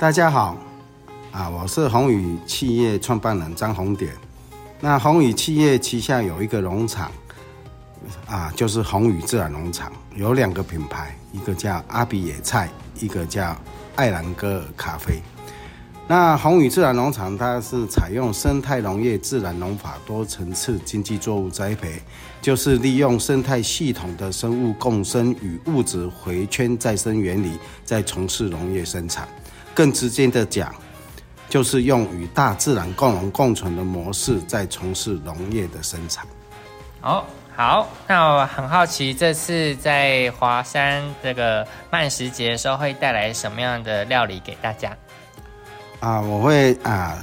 大家好，啊，我是宏宇企业创办人张宏典。那宏宇企业旗下有一个农场，啊，就是宏宇自然农场，有两个品牌，一个叫阿比野菜，一个叫艾兰戈尔咖啡。那宏宇自然农场，它是采用生态农业、自然农法、多层次经济作物栽培，就是利用生态系统的生物共生与物质回圈再生原理，在从事农业生产。更直接的讲，就是用与大自然共荣共存的模式，在从事农业的生产。哦，好，那我很好奇，这次在华山这个慢食节的时候，会带来什么样的料理给大家？啊，我会啊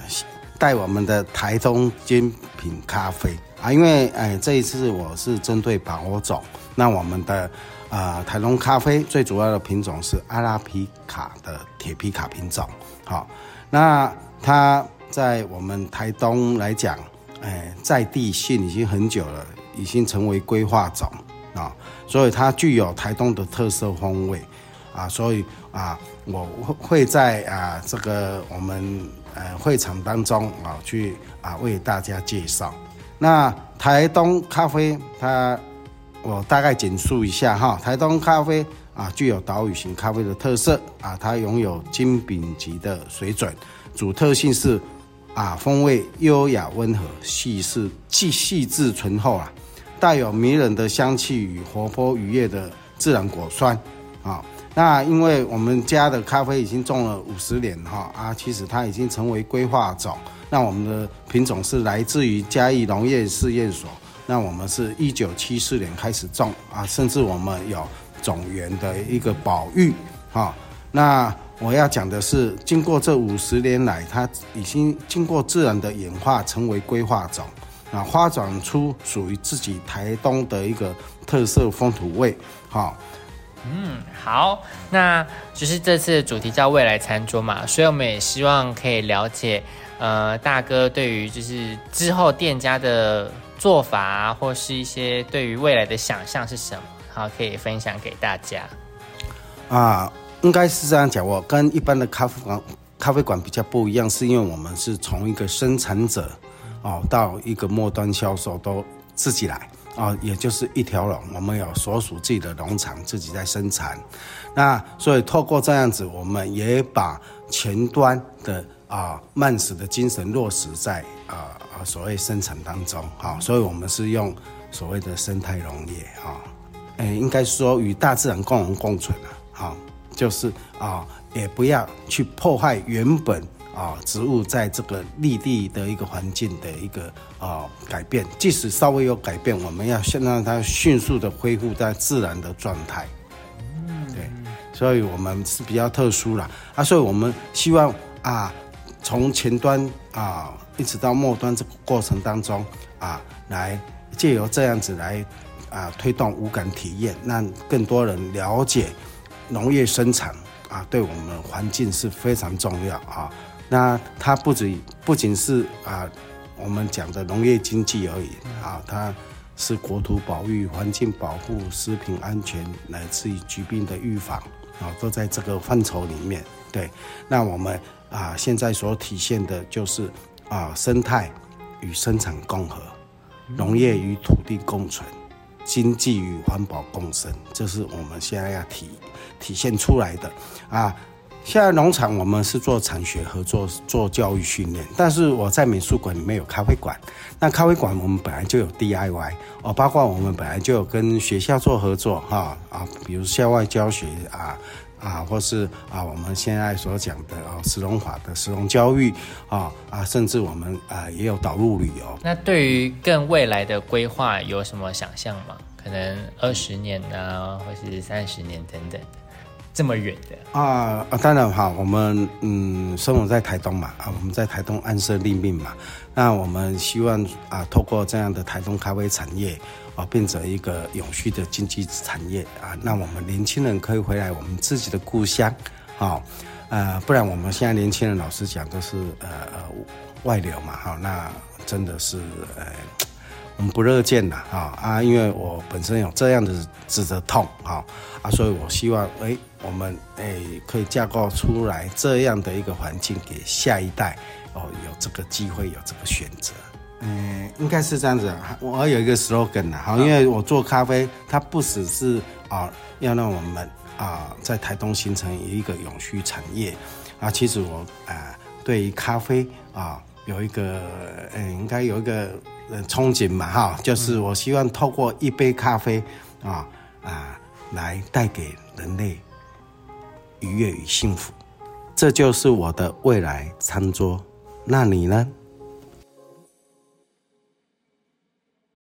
带我们的台东精品咖啡啊，因为哎这一次我是针对把握种，那我们的啊台东咖啡最主要的品种是阿拉皮卡的铁皮卡品种，好，那它在我们台东来讲，哎在地性已经很久了，已经成为规划种啊，所以它具有台东的特色风味。啊，所以啊，我会会在啊这个我们呃会场当中啊去啊为大家介绍。那台东咖啡，它我大概简述一下哈。台东咖啡啊具有岛屿型咖啡的特色啊，它拥有精品级的水准，主特性是啊风味优雅温和，细致既细致醇厚啊，带有迷人的香气与活泼愉悦的自然果酸啊。那因为我们家的咖啡已经种了五十年哈啊，其实它已经成为规划种。那我们的品种是来自于嘉义农业试验所。那我们是一九七四年开始种啊，甚至我们有种源的一个保育哈。那我要讲的是，经过这五十年来，它已经经过自然的演化，成为规划种啊，发展出属于自己台东的一个特色风土味哈。嗯，好，那就是这次的主题叫未来餐桌嘛，所以我们也希望可以了解，呃，大哥对于就是之后店家的做法，或是一些对于未来的想象是什么，好，可以分享给大家。啊，应该是这样讲，我跟一般的咖啡馆咖啡馆比较不一样，是因为我们是从一个生产者哦到一个末端销售都自己来。啊，也就是一条龙，我们有所属自己的农场，自己在生产。那所以透过这样子，我们也把前端的啊慢食的精神落实在啊啊所谓生产当中。好，所以我们是用所谓的生态农业啊，哎，应该说与大自然共荣共存啊。好，就是啊，也不要去破坏原本。啊，植物在这个立地的一个环境的一个啊改变，即使稍微有改变，我们要先让它迅速的恢复在自然的状态。嗯，对，所以我们是比较特殊了啊，所以我们希望啊，从前端啊一直到末端这个过程当中啊，来借由这样子来啊推动无感体验，让更多人了解农业生产啊，对我们环境是非常重要啊。那它不止不仅是啊，我们讲的农业经济而已啊，它是国土保育、环境保护、食品安全，乃至于疾病的预防啊，都在这个范畴里面。对，那我们啊，现在所体现的就是啊，生态与生产共和，农业与土地共存，经济与环保共生，这是我们现在要体体现出来的啊。现在农场我们是做产学合作，做教育训练。但是我在美术馆里面有咖啡馆，那咖啡馆我们本来就有 DIY 哦，包括我们本来就有跟学校做合作哈啊，比如校外教学啊啊，或是啊我们现在所讲的啊石龙法的石龙教育啊啊，甚至我们啊也有导入旅游。那对于更未来的规划有什么想象吗？可能二十年呢，或是三十年等等。这么远的啊啊！当然哈，我们嗯，生活在台东嘛啊，我们在台东安身立命嘛。那我们希望啊，透过这样的台东咖啡产业啊，变成一个永续的经济产业啊。那我们年轻人可以回来我们自己的故乡啊，呃，不然我们现在年轻人老实讲都是呃呃外流嘛哈。那真的是呃，我们不乐见了，啊啊，因为我本身有这样的指的痛，啊啊，所以我希望，哎，我们哎可以架构出来这样的一个环境给下一代，哦，有这个机会，有这个选择。嗯，应该是这样子。我有一个 slogan 的，好，因为我做咖啡，它不只是啊，要让我们啊在台东形成一个永续产业啊。其实我啊对于咖啡啊有一个嗯，应该有一个憧憬嘛，哈，就是我希望透过一杯咖啡啊啊来带给人类愉悦与幸福，这就是我的未来餐桌。那你呢？